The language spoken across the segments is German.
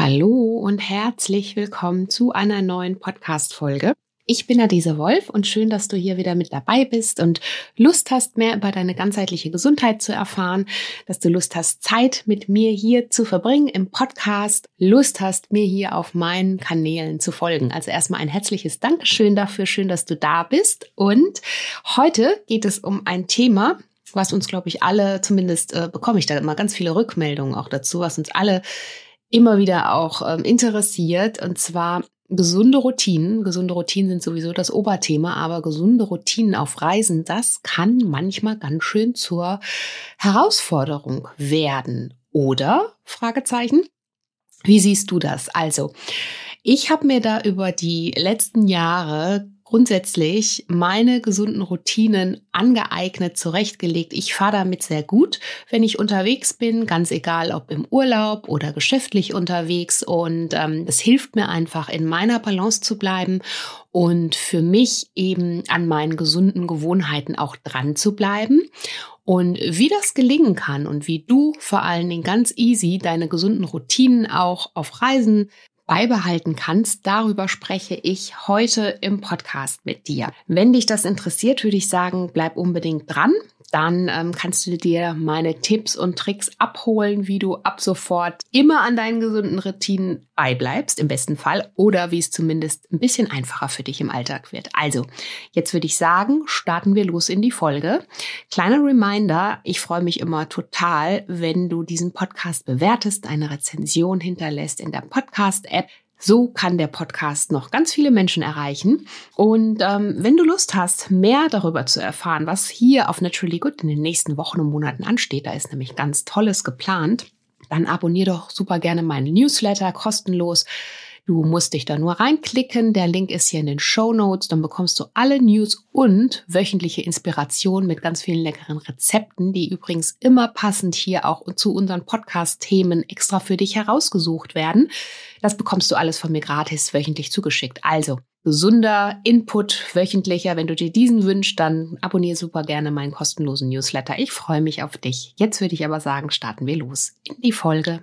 Hallo und herzlich willkommen zu einer neuen Podcast-Folge. Ich bin Adese Wolf und schön, dass du hier wieder mit dabei bist und Lust hast, mehr über deine ganzheitliche Gesundheit zu erfahren, dass du Lust hast, Zeit mit mir hier zu verbringen im Podcast, Lust hast, mir hier auf meinen Kanälen zu folgen. Also erstmal ein herzliches Dankeschön dafür, schön, dass du da bist. Und heute geht es um ein Thema, was uns, glaube ich, alle, zumindest äh, bekomme ich da immer ganz viele Rückmeldungen auch dazu, was uns alle immer wieder auch ähm, interessiert. Und zwar gesunde Routinen. Gesunde Routinen sind sowieso das Oberthema, aber gesunde Routinen auf Reisen, das kann manchmal ganz schön zur Herausforderung werden. Oder? Fragezeichen. Wie siehst du das? Also, ich habe mir da über die letzten Jahre grundsätzlich meine gesunden Routinen angeeignet, zurechtgelegt. Ich fahre damit sehr gut, wenn ich unterwegs bin, ganz egal ob im Urlaub oder geschäftlich unterwegs. Und ähm, das hilft mir einfach, in meiner Balance zu bleiben und für mich eben an meinen gesunden Gewohnheiten auch dran zu bleiben. Und wie das gelingen kann und wie du vor allen Dingen ganz easy deine gesunden Routinen auch auf Reisen beibehalten kannst, darüber spreche ich heute im Podcast mit dir. Wenn dich das interessiert, würde ich sagen, bleib unbedingt dran dann ähm, kannst du dir meine Tipps und Tricks abholen, wie du ab sofort immer an deinen gesunden Routinen beibleibst, im besten Fall, oder wie es zumindest ein bisschen einfacher für dich im Alltag wird. Also, jetzt würde ich sagen, starten wir los in die Folge. Kleiner Reminder, ich freue mich immer total, wenn du diesen Podcast bewertest, eine Rezension hinterlässt in der Podcast-App. So kann der Podcast noch ganz viele Menschen erreichen. Und ähm, wenn du Lust hast, mehr darüber zu erfahren, was hier auf Naturally Good in den nächsten Wochen und Monaten ansteht, da ist nämlich ganz Tolles geplant, dann abonnier doch super gerne meinen Newsletter kostenlos. Du musst dich da nur reinklicken. Der Link ist hier in den Show Notes. Dann bekommst du alle News und wöchentliche Inspiration mit ganz vielen leckeren Rezepten, die übrigens immer passend hier auch zu unseren Podcast-Themen extra für dich herausgesucht werden. Das bekommst du alles von mir gratis wöchentlich zugeschickt. Also gesunder Input wöchentlicher. Wenn du dir diesen wünschst, dann abonniere super gerne meinen kostenlosen Newsletter. Ich freue mich auf dich. Jetzt würde ich aber sagen, starten wir los in die Folge.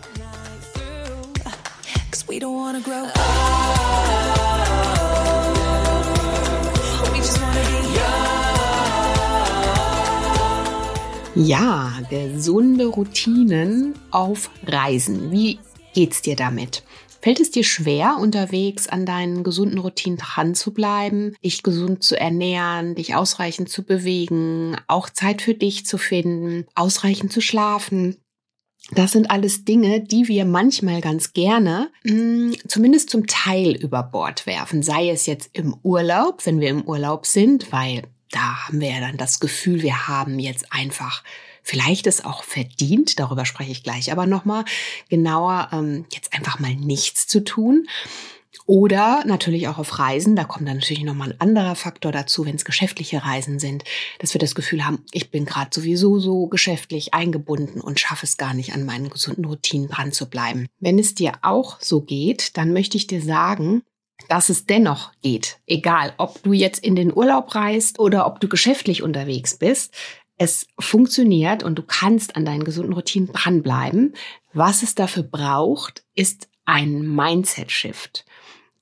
We don't wanna grow up. Ja, gesunde Routinen auf Reisen. Wie geht's dir damit? Fällt es dir schwer, unterwegs an deinen gesunden Routinen dran zu bleiben, dich gesund zu ernähren, dich ausreichend zu bewegen, auch Zeit für dich zu finden, ausreichend zu schlafen? Das sind alles Dinge, die wir manchmal ganz gerne mh, mm, zumindest zum Teil über Bord werfen. Sei es jetzt im Urlaub, wenn wir im Urlaub sind, weil da haben wir ja dann das Gefühl, wir haben jetzt einfach vielleicht es auch verdient, darüber spreche ich gleich aber nochmal genauer, ähm, jetzt einfach mal nichts zu tun. Oder natürlich auch auf Reisen, da kommt dann natürlich nochmal ein anderer Faktor dazu, wenn es geschäftliche Reisen sind, dass wir das Gefühl haben, ich bin gerade sowieso so geschäftlich eingebunden und schaffe es gar nicht, an meinen gesunden Routinen dran zu bleiben. Wenn es dir auch so geht, dann möchte ich dir sagen, dass es dennoch geht. Egal, ob du jetzt in den Urlaub reist oder ob du geschäftlich unterwegs bist. Es funktioniert und du kannst an deinen gesunden Routinen dranbleiben. Was es dafür braucht, ist ein Mindset-Shift.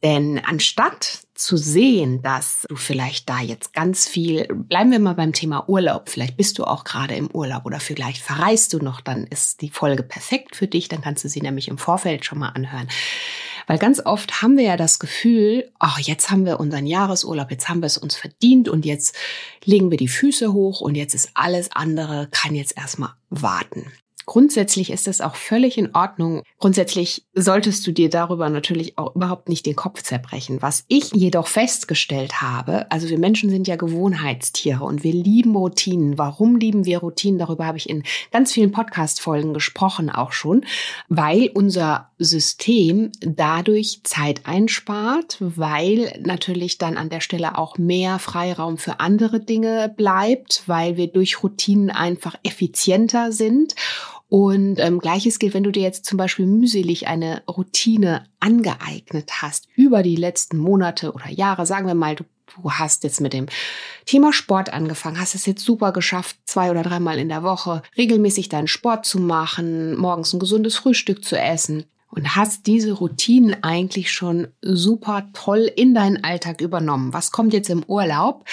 Denn anstatt zu sehen, dass du vielleicht da jetzt ganz viel, bleiben wir mal beim Thema Urlaub, vielleicht bist du auch gerade im Urlaub oder vielleicht verreist du noch, dann ist die Folge perfekt für dich, dann kannst du sie nämlich im Vorfeld schon mal anhören. Weil ganz oft haben wir ja das Gefühl, ach, jetzt haben wir unseren Jahresurlaub, jetzt haben wir es uns verdient und jetzt legen wir die Füße hoch und jetzt ist alles andere, kann jetzt erstmal warten. Grundsätzlich ist es auch völlig in Ordnung. Grundsätzlich solltest du dir darüber natürlich auch überhaupt nicht den Kopf zerbrechen. Was ich jedoch festgestellt habe, also wir Menschen sind ja Gewohnheitstiere und wir lieben Routinen. Warum lieben wir Routinen? Darüber habe ich in ganz vielen Podcast-Folgen gesprochen auch schon, weil unser System dadurch Zeit einspart, weil natürlich dann an der Stelle auch mehr Freiraum für andere Dinge bleibt, weil wir durch Routinen einfach effizienter sind. Und ähm, gleiches gilt, wenn du dir jetzt zum Beispiel mühselig eine Routine angeeignet hast über die letzten Monate oder Jahre, sagen wir mal, du, du hast jetzt mit dem Thema Sport angefangen, hast es jetzt super geschafft, zwei oder dreimal in der Woche regelmäßig deinen Sport zu machen, morgens ein gesundes Frühstück zu essen und hast diese Routinen eigentlich schon super toll in deinen Alltag übernommen. Was kommt jetzt im Urlaub?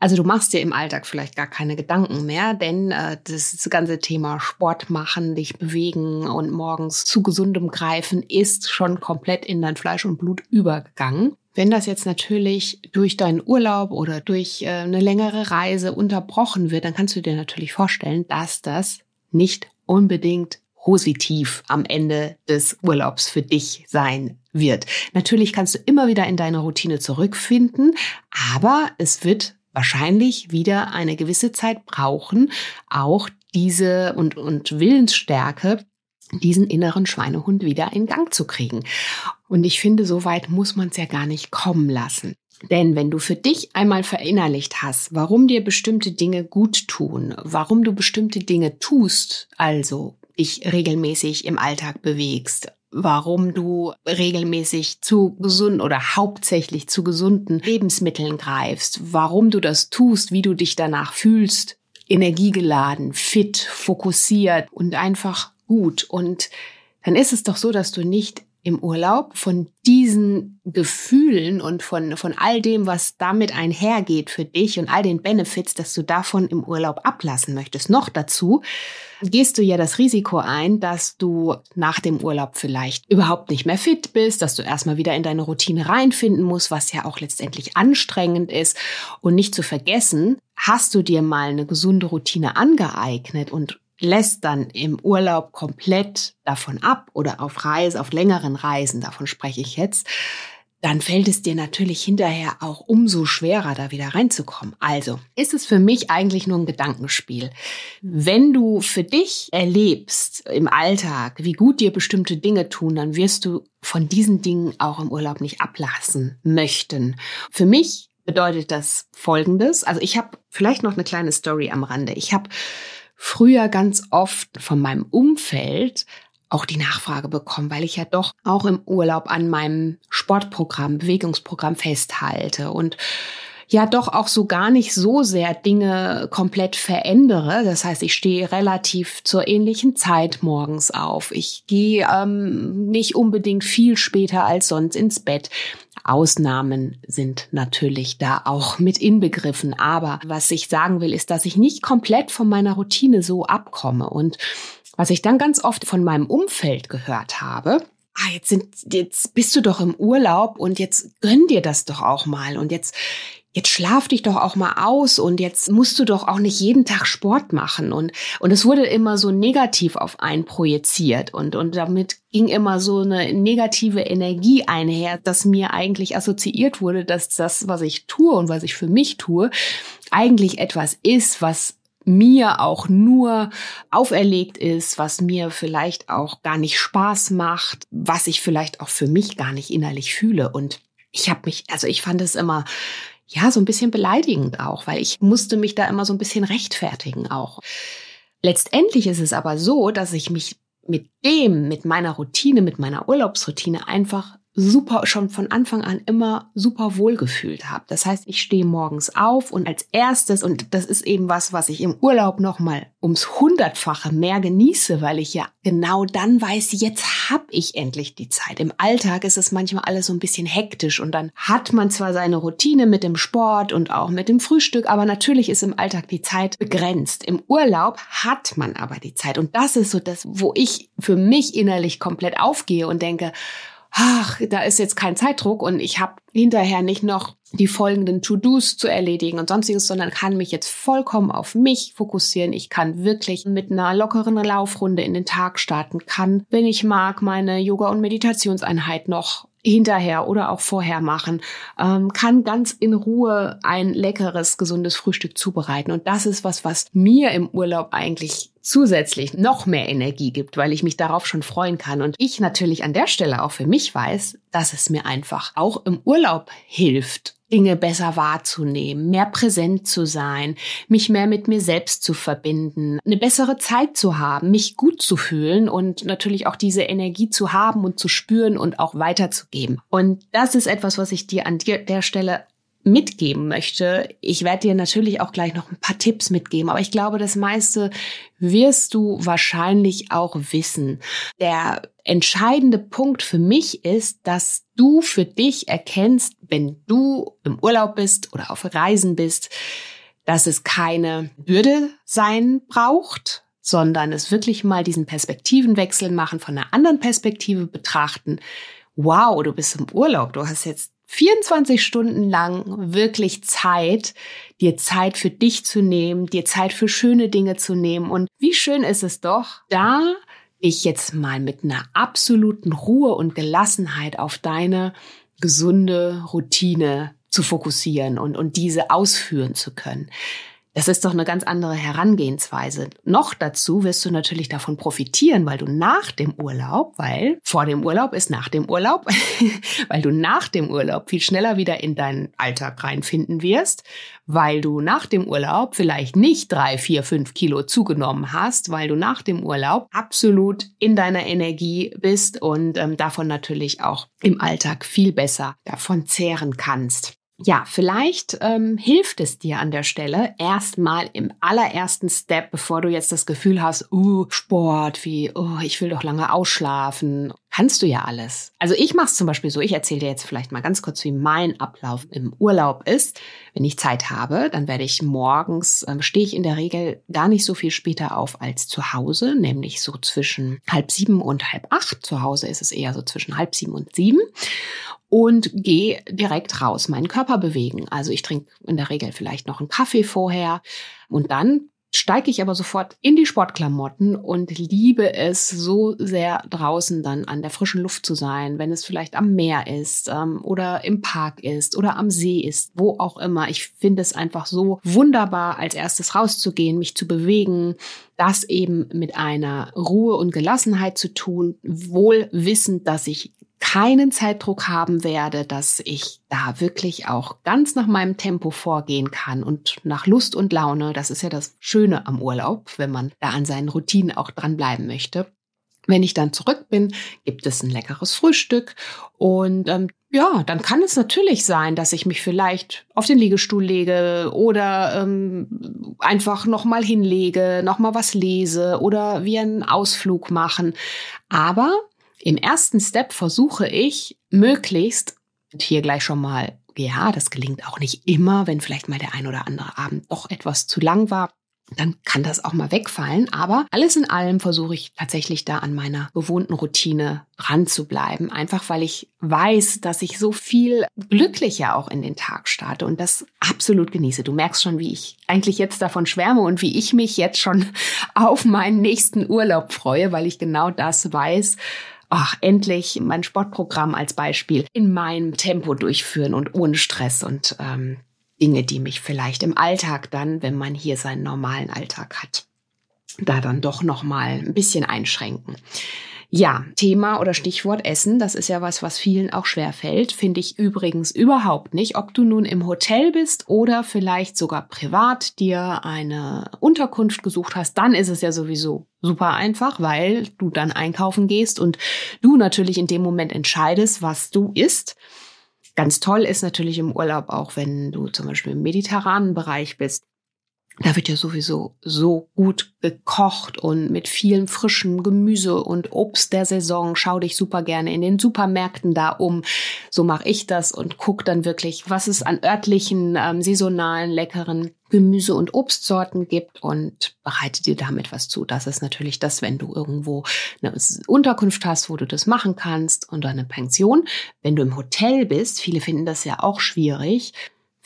Also du machst dir im Alltag vielleicht gar keine Gedanken mehr, denn äh, das ganze Thema Sport machen, dich bewegen und morgens zu gesundem greifen ist schon komplett in dein Fleisch und Blut übergegangen. Wenn das jetzt natürlich durch deinen Urlaub oder durch äh, eine längere Reise unterbrochen wird, dann kannst du dir natürlich vorstellen, dass das nicht unbedingt positiv am Ende des Urlaubs für dich sein wird. Natürlich kannst du immer wieder in deine Routine zurückfinden, aber es wird wahrscheinlich wieder eine gewisse Zeit brauchen, auch diese und, und Willensstärke, diesen inneren Schweinehund wieder in Gang zu kriegen. Und ich finde, so weit muss man es ja gar nicht kommen lassen. Denn wenn du für dich einmal verinnerlicht hast, warum dir bestimmte Dinge gut tun, warum du bestimmte Dinge tust, also dich regelmäßig im Alltag bewegst, warum du regelmäßig zu gesunden oder hauptsächlich zu gesunden Lebensmitteln greifst, warum du das tust, wie du dich danach fühlst, energiegeladen, fit, fokussiert und einfach gut. Und dann ist es doch so, dass du nicht im Urlaub von diesen Gefühlen und von, von all dem, was damit einhergeht für dich und all den Benefits, dass du davon im Urlaub ablassen möchtest. Noch dazu gehst du ja das Risiko ein, dass du nach dem Urlaub vielleicht überhaupt nicht mehr fit bist, dass du erstmal wieder in deine Routine reinfinden musst, was ja auch letztendlich anstrengend ist. Und nicht zu vergessen, hast du dir mal eine gesunde Routine angeeignet und lässt dann im Urlaub komplett davon ab oder auf Reise, auf längeren Reisen, davon spreche ich jetzt, dann fällt es dir natürlich hinterher auch umso schwerer, da wieder reinzukommen. Also ist es für mich eigentlich nur ein Gedankenspiel. Wenn du für dich erlebst im Alltag, wie gut dir bestimmte Dinge tun, dann wirst du von diesen Dingen auch im Urlaub nicht ablassen möchten. Für mich bedeutet das Folgendes. Also ich habe vielleicht noch eine kleine Story am Rande. Ich habe früher ganz oft von meinem Umfeld auch die Nachfrage bekommen, weil ich ja doch auch im Urlaub an meinem Sportprogramm, Bewegungsprogramm festhalte. Und ja doch auch so gar nicht so sehr Dinge komplett verändere. Das heißt, ich stehe relativ zur ähnlichen Zeit morgens auf. Ich gehe ähm, nicht unbedingt viel später als sonst ins Bett. Ausnahmen sind natürlich da auch mit inbegriffen. Aber was ich sagen will, ist, dass ich nicht komplett von meiner Routine so abkomme. Und was ich dann ganz oft von meinem Umfeld gehört habe, ah, jetzt sind, jetzt bist du doch im Urlaub und jetzt gönn dir das doch auch mal und jetzt, jetzt schlaf dich doch auch mal aus und jetzt musst du doch auch nicht jeden Tag Sport machen und und es wurde immer so negativ auf einen projiziert und und damit ging immer so eine negative Energie einher, dass mir eigentlich assoziiert wurde, dass das, was ich tue und was ich für mich tue, eigentlich etwas ist, was mir auch nur auferlegt ist, was mir vielleicht auch gar nicht Spaß macht, was ich vielleicht auch für mich gar nicht innerlich fühle. Und ich habe mich, also ich fand es immer ja so ein bisschen beleidigend auch, weil ich musste mich da immer so ein bisschen rechtfertigen auch. Letztendlich ist es aber so, dass ich mich mit dem, mit meiner Routine, mit meiner Urlaubsroutine einfach super schon von Anfang an immer super wohl gefühlt habe. Das heißt, ich stehe morgens auf und als erstes und das ist eben was, was ich im Urlaub noch mal ums hundertfache mehr genieße, weil ich ja genau dann weiß, jetzt habe ich endlich die Zeit. Im Alltag ist es manchmal alles so ein bisschen hektisch und dann hat man zwar seine Routine mit dem Sport und auch mit dem Frühstück, aber natürlich ist im Alltag die Zeit begrenzt. Im Urlaub hat man aber die Zeit und das ist so das, wo ich für mich innerlich komplett aufgehe und denke, ach, da ist jetzt kein Zeitdruck und ich habe hinterher nicht noch die folgenden To-Dos zu erledigen und sonstiges, sondern kann mich jetzt vollkommen auf mich fokussieren. Ich kann wirklich mit einer lockeren Laufrunde in den Tag starten, kann, wenn ich mag, meine Yoga- und Meditationseinheit noch hinterher oder auch vorher machen, ähm, kann ganz in Ruhe ein leckeres, gesundes Frühstück zubereiten. Und das ist was, was mir im Urlaub eigentlich zusätzlich noch mehr Energie gibt, weil ich mich darauf schon freuen kann. Und ich natürlich an der Stelle auch für mich weiß, dass es mir einfach auch im Urlaub hilft, Dinge besser wahrzunehmen, mehr präsent zu sein, mich mehr mit mir selbst zu verbinden, eine bessere Zeit zu haben, mich gut zu fühlen und natürlich auch diese Energie zu haben und zu spüren und auch weiterzugeben. Und das ist etwas, was ich dir an der Stelle mitgeben möchte. Ich werde dir natürlich auch gleich noch ein paar Tipps mitgeben, aber ich glaube, das meiste wirst du wahrscheinlich auch wissen. Der entscheidende Punkt für mich ist, dass du für dich erkennst, wenn du im Urlaub bist oder auf Reisen bist, dass es keine Bürde sein braucht, sondern es wirklich mal diesen Perspektivenwechsel machen, von einer anderen Perspektive betrachten. Wow, du bist im Urlaub, du hast jetzt 24 Stunden lang wirklich Zeit, dir Zeit für dich zu nehmen, dir Zeit für schöne Dinge zu nehmen. Und wie schön ist es doch, da ich jetzt mal mit einer absoluten Ruhe und Gelassenheit auf deine gesunde Routine zu fokussieren und, und diese ausführen zu können. Das ist doch eine ganz andere Herangehensweise. Noch dazu wirst du natürlich davon profitieren, weil du nach dem Urlaub, weil vor dem Urlaub ist nach dem Urlaub, weil du nach dem Urlaub viel schneller wieder in deinen Alltag reinfinden wirst, weil du nach dem Urlaub vielleicht nicht drei, vier, fünf Kilo zugenommen hast, weil du nach dem Urlaub absolut in deiner Energie bist und ähm, davon natürlich auch im Alltag viel besser davon zehren kannst ja, vielleicht ähm, hilft es dir an der Stelle erstmal im allerersten Step, bevor du jetzt das Gefühl hast, uh, Sport, wie, oh, ich will doch lange ausschlafen. Kannst du ja alles. Also ich mache es zum Beispiel so, ich erzähle dir jetzt vielleicht mal ganz kurz, wie mein Ablauf im Urlaub ist. Wenn ich Zeit habe, dann werde ich morgens, ähm, stehe ich in der Regel gar nicht so viel später auf als zu Hause, nämlich so zwischen halb sieben und halb acht. Zu Hause ist es eher so zwischen halb sieben und sieben und gehe direkt raus, meinen Körper bewegen. Also ich trinke in der Regel vielleicht noch einen Kaffee vorher und dann steige ich aber sofort in die Sportklamotten und liebe es so sehr draußen dann an der frischen Luft zu sein, wenn es vielleicht am Meer ist ähm, oder im Park ist oder am See ist, wo auch immer. Ich finde es einfach so wunderbar, als erstes rauszugehen, mich zu bewegen, das eben mit einer Ruhe und Gelassenheit zu tun, wohl wissend, dass ich keinen Zeitdruck haben werde, dass ich da wirklich auch ganz nach meinem Tempo vorgehen kann und nach Lust und Laune. Das ist ja das Schöne am Urlaub, wenn man da an seinen Routinen auch dranbleiben möchte. Wenn ich dann zurück bin, gibt es ein leckeres Frühstück und ähm, ja, dann kann es natürlich sein, dass ich mich vielleicht auf den Liegestuhl lege oder ähm, einfach noch mal hinlege, noch mal was lese oder wir einen Ausflug machen. Aber im ersten Step versuche ich möglichst, hier gleich schon mal, ja, das gelingt auch nicht immer, wenn vielleicht mal der ein oder andere Abend doch etwas zu lang war, dann kann das auch mal wegfallen. Aber alles in allem versuche ich tatsächlich da an meiner gewohnten Routine dran zu bleiben. Einfach weil ich weiß, dass ich so viel glücklicher auch in den Tag starte und das absolut genieße. Du merkst schon, wie ich eigentlich jetzt davon schwärme und wie ich mich jetzt schon auf meinen nächsten Urlaub freue, weil ich genau das weiß ach, endlich mein Sportprogramm als Beispiel in meinem Tempo durchführen und ohne Stress und ähm, Dinge, die mich vielleicht im Alltag dann, wenn man hier seinen normalen Alltag hat, da dann doch noch mal ein bisschen einschränken. Ja, Thema oder Stichwort Essen, das ist ja was, was vielen auch schwer fällt, finde ich übrigens überhaupt nicht. Ob du nun im Hotel bist oder vielleicht sogar privat dir eine Unterkunft gesucht hast, dann ist es ja sowieso super einfach, weil du dann einkaufen gehst und du natürlich in dem Moment entscheidest, was du isst. Ganz toll ist natürlich im Urlaub auch, wenn du zum Beispiel im mediterranen Bereich bist Da wird ja sowieso so gut gekocht und mit vielen frischen Gemüse und Obst der Saison. Schau dich super gerne in den Supermärkten da um. So mache ich das und guck dann wirklich, was es an örtlichen, ähm, saisonalen, leckeren Gemüse- und Obstsorten gibt und bereite dir damit was zu. Das ist natürlich das, wenn du irgendwo eine Unterkunft hast, wo du das machen kannst und eine Pension. Wenn du im Hotel bist, viele finden das ja auch schwierig,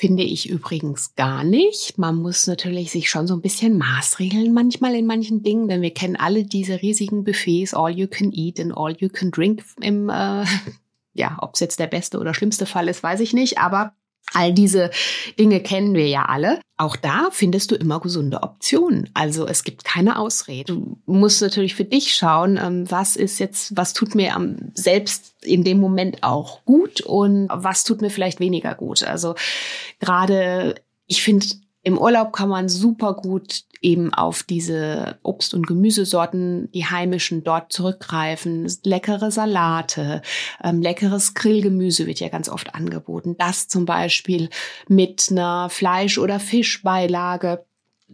Finde ich übrigens gar nicht. Man muss natürlich sich schon so ein bisschen maßregeln manchmal in manchen Dingen, denn wir kennen alle diese riesigen Buffets, all you can eat and all you can drink im, äh, ja, ob es jetzt der beste oder schlimmste Fall ist, weiß ich nicht, aber All diese Dinge kennen wir ja alle. Auch da findest du immer gesunde Optionen. Also es gibt keine Ausrede. Du musst natürlich für dich schauen, ähm, was ist jetzt, was tut mir am, selbst in dem Moment auch gut und was tut mir vielleicht weniger gut. Also gerade, ich finde, im Urlaub kann man super gut eben auf diese Obst- und Gemüsesorten, die heimischen, dort zurückgreifen. Leckere Salate, ähm, leckeres Grillgemüse wird ja ganz oft angeboten. Das zum Beispiel mit einer Fleisch- oder Fischbeilage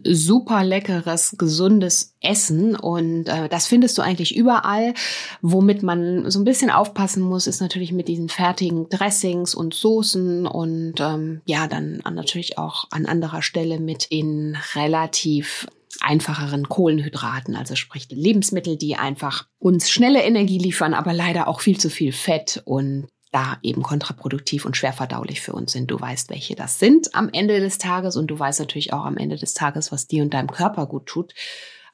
super leckeres, gesundes Essen und äh, das findest du eigentlich überall. Womit man so ein bisschen aufpassen muss, ist natürlich mit diesen fertigen Dressings und Soßen und ähm, ja, dann natürlich auch an anderer Stelle mit den relativ einfacheren Kohlenhydraten, also sprich Lebensmittel, die einfach uns schnelle Energie liefern, aber leider auch viel zu viel Fett und da eben kontraproduktiv und schwer verdaulich für uns sind. Du weißt, welche das sind am Ende des Tages und du weißt natürlich auch am Ende des Tages, was dir und deinem Körper gut tut.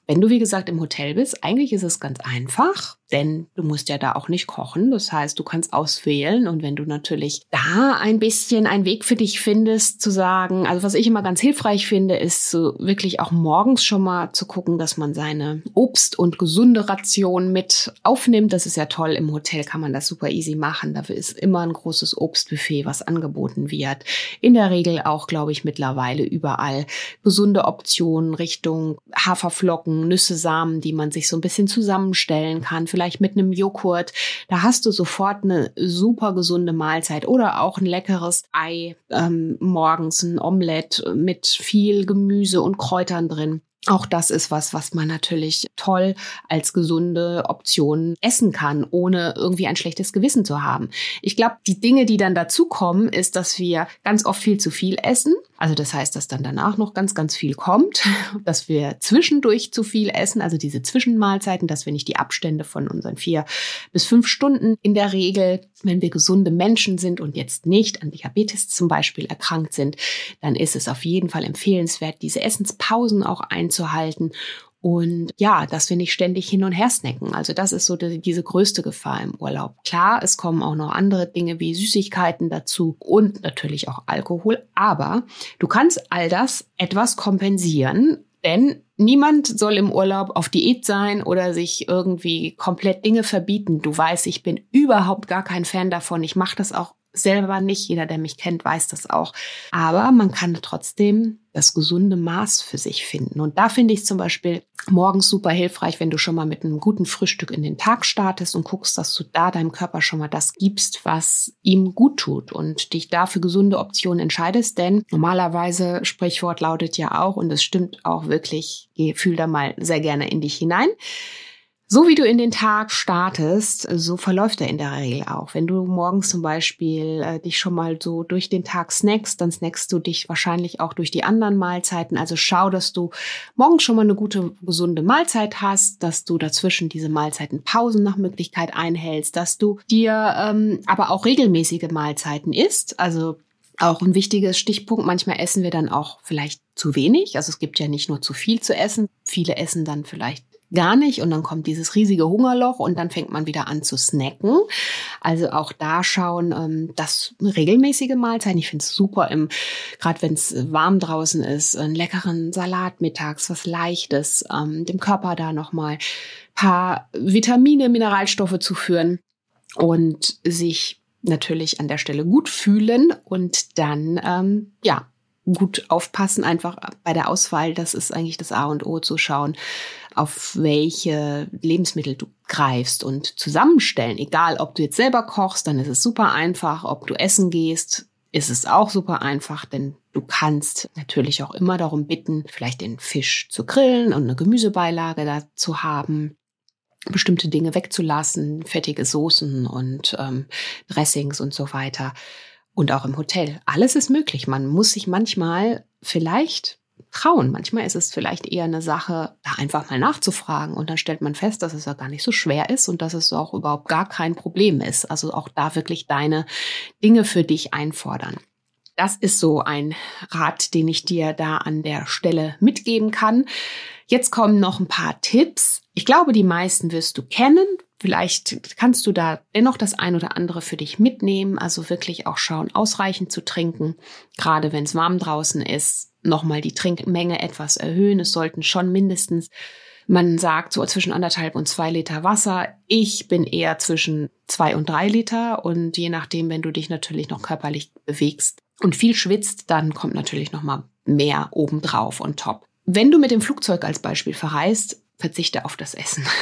Wenn du, wie gesagt, im Hotel bist, eigentlich ist es ganz einfach denn du musst ja da auch nicht kochen. Das heißt, du kannst auswählen und wenn du natürlich da ein bisschen einen Weg für dich findest, zu sagen, also was ich immer ganz hilfreich finde, ist so wirklich auch morgens schon mal zu gucken, dass man seine Obst- und gesunde Ration mit aufnimmt. Das ist ja toll. Im Hotel kann man das super easy machen. Dafür ist immer ein großes Obstbuffet, was angeboten wird. In der Regel auch, glaube ich, mittlerweile überall gesunde Optionen Richtung Haferflocken, Nüsse, Samen, die man sich so ein bisschen zusammenstellen kann. Vielleicht vielleicht mit einem Joghurt. Da hast du sofort eine super gesunde Mahlzeit oder auch ein leckeres Ei ähm, morgens, ein Omelett mit viel Gemüse und Kräutern drin. Auch das ist was, was man natürlich toll als gesunde Option essen kann, ohne irgendwie ein schlechtes Gewissen zu haben. Ich glaube, die Dinge, die dann dazukommen, ist, dass wir ganz oft viel zu viel essen. Also das heißt, dass dann danach noch ganz, ganz viel kommt, dass wir zwischendurch zu viel essen, also diese Zwischenmahlzeiten, dass wir nicht die Abstände von unseren vier bis fünf Stunden in der Regel, wenn wir gesunde Menschen sind und jetzt nicht an Diabetes zum Beispiel erkrankt sind, dann ist es auf jeden Fall empfehlenswert, diese Essenspausen auch einzuhalten und ja, dass wir nicht ständig hin und her snacken. Also das ist so die, diese größte Gefahr im Urlaub. Klar, es kommen auch noch andere Dinge wie Süßigkeiten dazu und natürlich auch Alkohol. Aber du kannst all das etwas kompensieren, denn niemand soll im Urlaub auf Diät sein oder sich irgendwie komplett Dinge verbieten. Du weißt, ich bin überhaupt gar kein Fan davon. Ich mache das auch selber nicht. Jeder, der mich kennt, weiß das auch. Aber man kann trotzdem das gesunde Maß für sich finden. Und da finde ich zum Beispiel morgens super hilfreich, wenn du schon mal mit einem guten Frühstück in den Tag startest und guckst, dass du da deinem Körper schon mal das gibst, was ihm gut tut und dich da für gesunde Optionen entscheidest. Denn normalerweise, Sprichwort lautet ja auch, und es stimmt auch wirklich, fühl da mal sehr gerne in dich hinein. So wie du in den Tag startest, so verläuft er in der Regel auch. Wenn du morgens zum Beispiel äh, dich schon mal so durch den Tag snackst, dann snackst du dich wahrscheinlich auch durch die anderen Mahlzeiten. Also schau, dass du morgens schon mal eine gute, gesunde Mahlzeit hast, dass du dazwischen diese Mahlzeiten Pausen nach Möglichkeit einhältst, dass du dir ähm, aber auch regelmäßige Mahlzeiten isst. Also auch ein wichtiges Stichpunkt. Manchmal essen wir dann auch vielleicht zu wenig. Also es gibt ja nicht nur zu viel zu essen. Viele essen dann vielleicht gar nicht und dann kommt dieses riesige Hungerloch und dann fängt man wieder an zu snacken. Also auch da schauen, ähm, dass regelmäßige Mahlzeiten. Ich finde es super, im gerade wenn es warm draußen ist, einen leckeren Salat mittags, was leichtes, ähm, dem Körper da nochmal paar Vitamine, Mineralstoffe zu führen und sich natürlich an der Stelle gut fühlen und dann ähm, ja gut aufpassen, einfach bei der Auswahl, das ist eigentlich das A und O zu schauen, auf welche Lebensmittel du greifst und zusammenstellen. Egal, ob du jetzt selber kochst, dann ist es super einfach. Ob du essen gehst, ist es auch super einfach, denn du kannst natürlich auch immer darum bitten, vielleicht den Fisch zu grillen und eine Gemüsebeilage dazu haben bestimmte Dinge wegzulassen, fettige Soßen und ähm, Dressings und so weiter. Und auch im Hotel. Alles ist möglich. Man muss sich manchmal vielleicht trauen. Manchmal ist es vielleicht eher eine Sache, da einfach mal nachzufragen und dann stellt man fest, dass es ja gar nicht so schwer ist und dass es auch überhaupt gar kein Problem ist. Also auch da wirklich deine Dinge für dich einfordern. Das ist so ein Rat, den ich dir da an der Stelle mitgeben kann. Jetzt kommen noch ein paar Tipps. Ich glaube, die meisten wirst du kennen. Vielleicht kannst du da dennoch das ein oder andere für dich mitnehmen. Also wirklich auch schauen, ausreichend zu trinken. Gerade wenn es warm draußen ist, nochmal die Trinkmenge etwas erhöhen. Es sollten schon mindestens, man sagt so zwischen anderthalb und zwei Liter Wasser. Ich bin eher zwischen zwei und drei Liter. Und je nachdem, wenn du dich natürlich noch körperlich bewegst und viel schwitzt, dann kommt natürlich nochmal mehr obendrauf und top. Wenn du mit dem Flugzeug als Beispiel verreist, verzichte auf das Essen.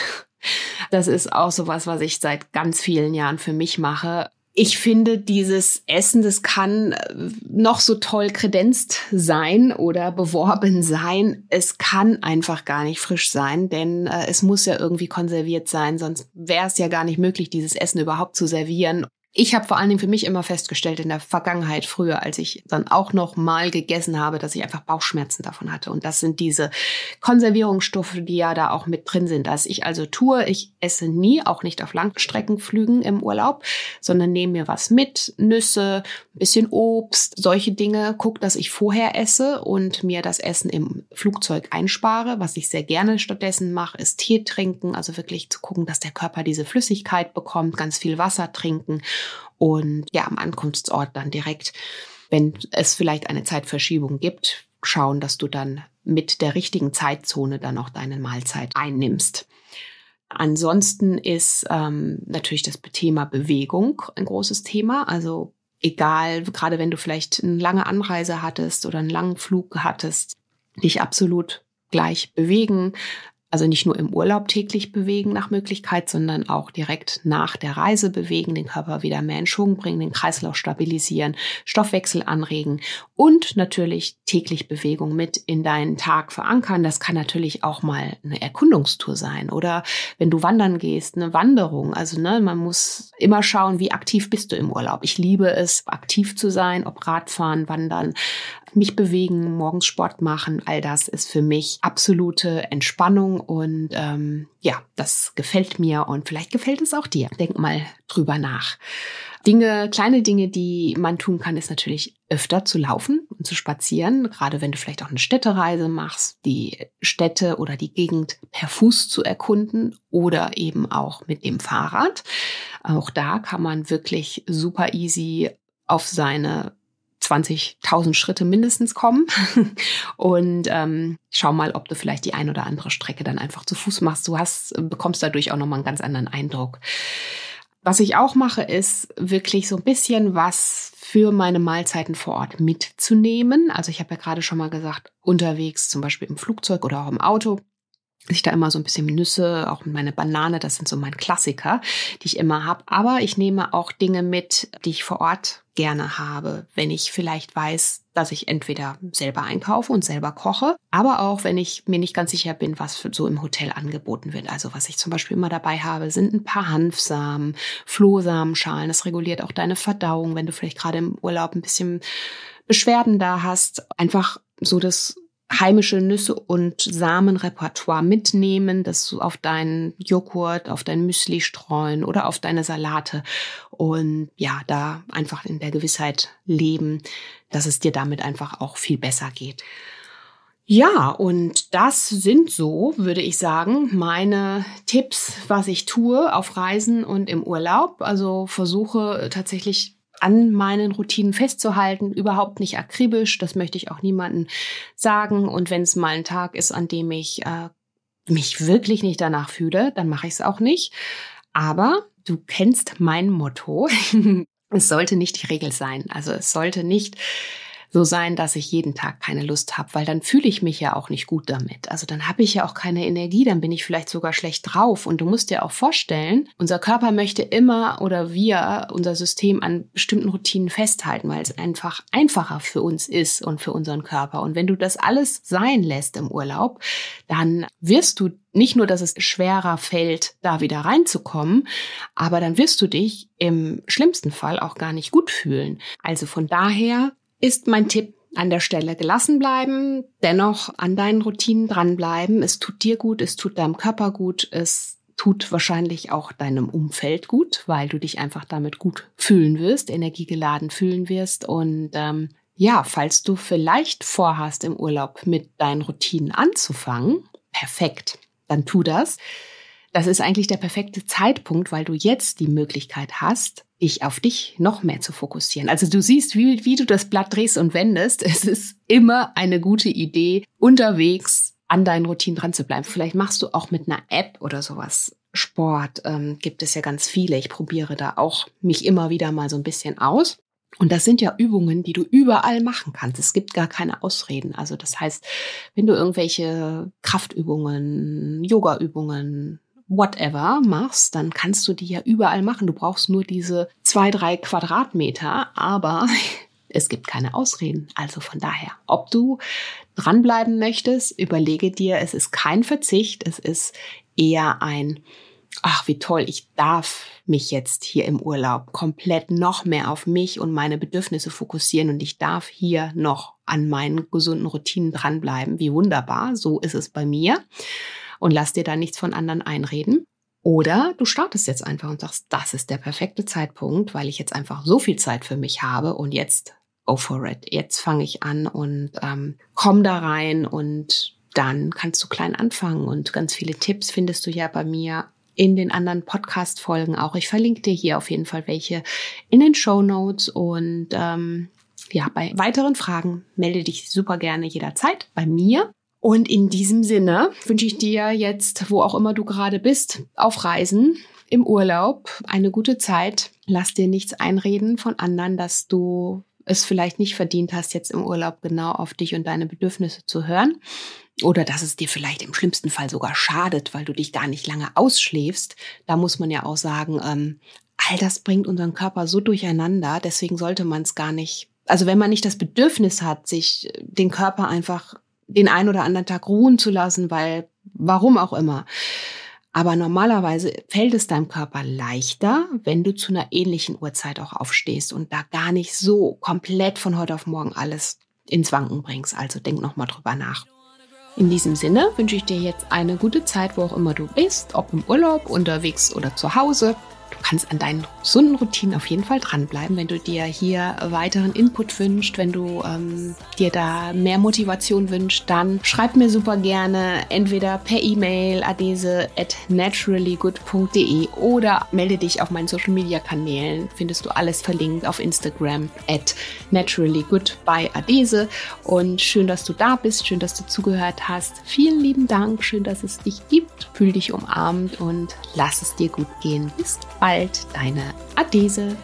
Das ist auch sowas, was ich seit ganz vielen Jahren für mich mache. Ich finde, dieses Essen, das kann äh, noch so toll kredenzt sein oder beworben sein. Es kann einfach gar nicht frisch sein, denn äh, es muss ja irgendwie konserviert sein, sonst wäre es ja gar nicht möglich, dieses Essen überhaupt zu servieren. Ich habe vor allen Dingen für mich immer festgestellt in der Vergangenheit früher, als ich dann auch noch mal gegessen habe, dass ich einfach Bauchschmerzen davon hatte. Und das sind diese Konservierungsstoffe, die ja da auch mit drin sind. Was ich also tue, ich esse nie, auch nicht auf Langstreckenflügen im Urlaub, sondern nehme mir was mit, Nüsse, ein bisschen Obst, solche Dinge. Guck, dass ich vorher esse und mir das Essen im Flugzeug einspare. Was ich sehr gerne stattdessen mache, ist Tee trinken, also wirklich zu gucken, dass der Körper diese Flüssigkeit bekommt, ganz viel Wasser trinken und ja, am Ankunftsort dann direkt, wenn es vielleicht eine Zeitverschiebung gibt, schauen, dass du dann mit der richtigen Zeitzone dann auch deine Mahlzeit einnimmst. Ansonsten ist ähm, natürlich das Thema Bewegung ein großes Thema. Also egal, gerade wenn du vielleicht eine lange Anreise hattest oder einen langen Flug hattest, dich absolut gleich bewegen, also nicht nur im Urlaub täglich bewegen nach Möglichkeit, sondern auch direkt nach der Reise bewegen, den Körper wieder mehr in Schwung bringen, den Kreislauf stabilisieren, Stoffwechsel anregen und natürlich täglich Bewegung mit in deinen Tag verankern. Das kann natürlich auch mal eine Erkundungstour sein oder wenn du wandern gehst, eine Wanderung. Also ne, man muss immer schauen, wie aktiv bist du im Urlaub. Ich liebe es, aktiv zu sein, ob Radfahren, Wandern, mich bewegen, morgens Sport machen, all das ist für mich absolute Entspannung und ähm, ja, das gefällt mir und vielleicht gefällt es auch dir. Denk mal drüber nach. Dinge, kleine Dinge, die man tun kann, ist natürlich öfter zu laufen und zu spazieren, gerade wenn du vielleicht auch eine Städtereise machst, die Städte oder die Gegend per Fuß zu erkunden oder eben auch mit dem Fahrrad. Auch da kann man wirklich super easy auf seine 20.000 Schritte mindestens kommen. Und ähm, schau mal, ob du vielleicht die ein oder andere Strecke dann einfach zu Fuß machst. Du hast, bekommst dadurch auch nochmal einen ganz anderen Eindruck. Was ich auch mache, ist wirklich so ein bisschen was für meine Mahlzeiten vor Ort mitzunehmen. Also ich habe ja gerade schon mal gesagt, unterwegs, zum Beispiel im Flugzeug oder auch im Auto, ich da immer so ein bisschen Nüsse, auch meine Banane, das sind so mein Klassiker, die ich immer habe. Aber ich nehme auch Dinge mit, die ich vor Ort gerne habe, wenn ich vielleicht weiß, dass ich entweder selber einkaufe und selber koche, aber auch wenn ich mir nicht ganz sicher bin, was so im Hotel angeboten wird. Also was ich zum Beispiel immer dabei habe, sind ein paar Hanfsamen, Flohsamenschalen. Das reguliert auch deine Verdauung, wenn du vielleicht gerade im Urlaub ein bisschen Beschwerden da hast. Einfach so das heimische Nüsse und Samenrepertoire mitnehmen, das auf deinen Joghurt, auf dein Müsli streuen oder auf deine Salate und ja, da einfach in der Gewissheit leben, dass es dir damit einfach auch viel besser geht. Ja, und das sind so, würde ich sagen, meine Tipps, was ich tue auf Reisen und im Urlaub. Also versuche tatsächlich an meinen Routinen festzuhalten, überhaupt nicht akribisch, das möchte ich auch niemandem sagen. Und wenn es mal ein Tag ist, an dem ich äh, mich wirklich nicht danach fühle, dann mache ich es auch nicht. Aber du kennst mein Motto. es sollte nicht die Regel sein. Also es sollte nicht so sein, dass ich jeden Tag keine Lust habe, weil dann fühle ich mich ja auch nicht gut damit. Also dann habe ich ja auch keine Energie, dann bin ich vielleicht sogar schlecht drauf. Und du musst dir auch vorstellen, unser Körper möchte immer oder wir, unser System an bestimmten Routinen festhalten, weil es einfach einfacher für uns ist und für unseren Körper. Und wenn du das alles sein lässt im Urlaub, dann wirst du nicht nur, dass es schwerer fällt, da wieder reinzukommen, aber dann wirst du dich im schlimmsten Fall auch gar nicht gut fühlen. Also von daher ist mein Tipp an der Stelle gelassen bleiben, dennoch an deinen Routinen dranbleiben. Es tut dir gut, es tut deinem Körper gut, es tut wahrscheinlich auch deinem Umfeld gut, weil du dich einfach damit gut fühlen wirst, energiegeladen fühlen wirst. Und ähm, ja, falls du vielleicht vorhast, im Urlaub mit deinen Routinen anzufangen, perfekt, dann tu das. Das ist eigentlich der perfekte Zeitpunkt, weil du jetzt die Möglichkeit hast, dich auf dich noch mehr zu fokussieren. Also du siehst, wie, wie du das Blatt drehst und wendest. Es ist immer eine gute Idee, unterwegs an deinen Routinen dran zu bleiben. Vielleicht machst du auch mit einer App oder sowas Sport. Ähm, gibt es ja ganz viele. Ich probiere da auch mich immer wieder mal so ein bisschen aus. Und das sind ja Übungen, die du überall machen kannst. Es gibt gar keine Ausreden. Also das heißt, wenn du irgendwelche Kraftübungen, Yogaübungen, whatever machst, dann kannst du die ja überall machen. Du brauchst nur diese zwei, drei Quadratmeter, aber es gibt keine Ausreden. Also von daher, ob du dranbleiben möchtest, überlege dir, es ist kein Verzicht, es ist eher ein, ach wie toll, ich darf mich jetzt hier im Urlaub komplett noch mehr auf mich und meine Bedürfnisse fokussieren und ich darf hier noch an meinen gesunden Routinen dranbleiben. Wie wunderbar, so ist es bei mir und lass dir da nichts von anderen einreden. Oder du startest jetzt einfach und sagst, das ist der perfekte Zeitpunkt, weil ich jetzt einfach so viel Zeit für mich habe und jetzt go for it. Jetzt fange ich an und ähm, komm da rein und dann kannst du klein anfangen und ganz viele Tipps findest du ja bei mir in den anderen Podcast-Folgen auch. Ich verlinke dir hier auf jeden Fall welche in den Show Notes und ähm, ja, bei weiteren Fragen melde dich super gerne jederzeit bei mir. Und in diesem Sinne wünsche ich dir jetzt, wo auch immer du gerade bist, auf Reisen, im Urlaub, eine gute Zeit. Lass dir nichts einreden von anderen, dass du es vielleicht nicht verdient hast, jetzt im Urlaub genau auf dich und deine Bedürfnisse zu hören. Oder dass es dir vielleicht im schlimmsten Fall sogar schadet, weil du dich gar nicht lange ausschläfst. Da muss man ja auch sagen, ähm, all das bringt unseren Körper so durcheinander. Deswegen sollte man es gar nicht, also wenn man nicht das Bedürfnis hat, sich den Körper einfach den einen oder anderen Tag ruhen zu lassen, weil warum auch immer. Aber normalerweise fällt es deinem Körper leichter, wenn du zu einer ähnlichen Uhrzeit auch aufstehst und da gar nicht so komplett von heute auf morgen alles ins Wanken bringst. Also denk nochmal drüber nach. In diesem Sinne wünsche ich dir jetzt eine gute Zeit, wo auch immer du bist, ob im Urlaub, unterwegs oder zu Hause. Du kannst an deinen gesunden Routinen auf jeden Fall dranbleiben, wenn du dir hier weiteren Input wünschst, wenn du ähm, dir da mehr Motivation wünschst, dann schreib mir super gerne entweder per E-Mail adese at naturallygood.de oder melde dich auf meinen Social Media Kanälen. Findest du alles verlinkt auf Instagram at naturallygood by Adese. Und schön, dass du da bist, schön, dass du zugehört hast. Vielen lieben Dank, schön, dass es dich gibt. Fühl dich umarmt und lass es dir gut gehen. Bis bald, deine Adese.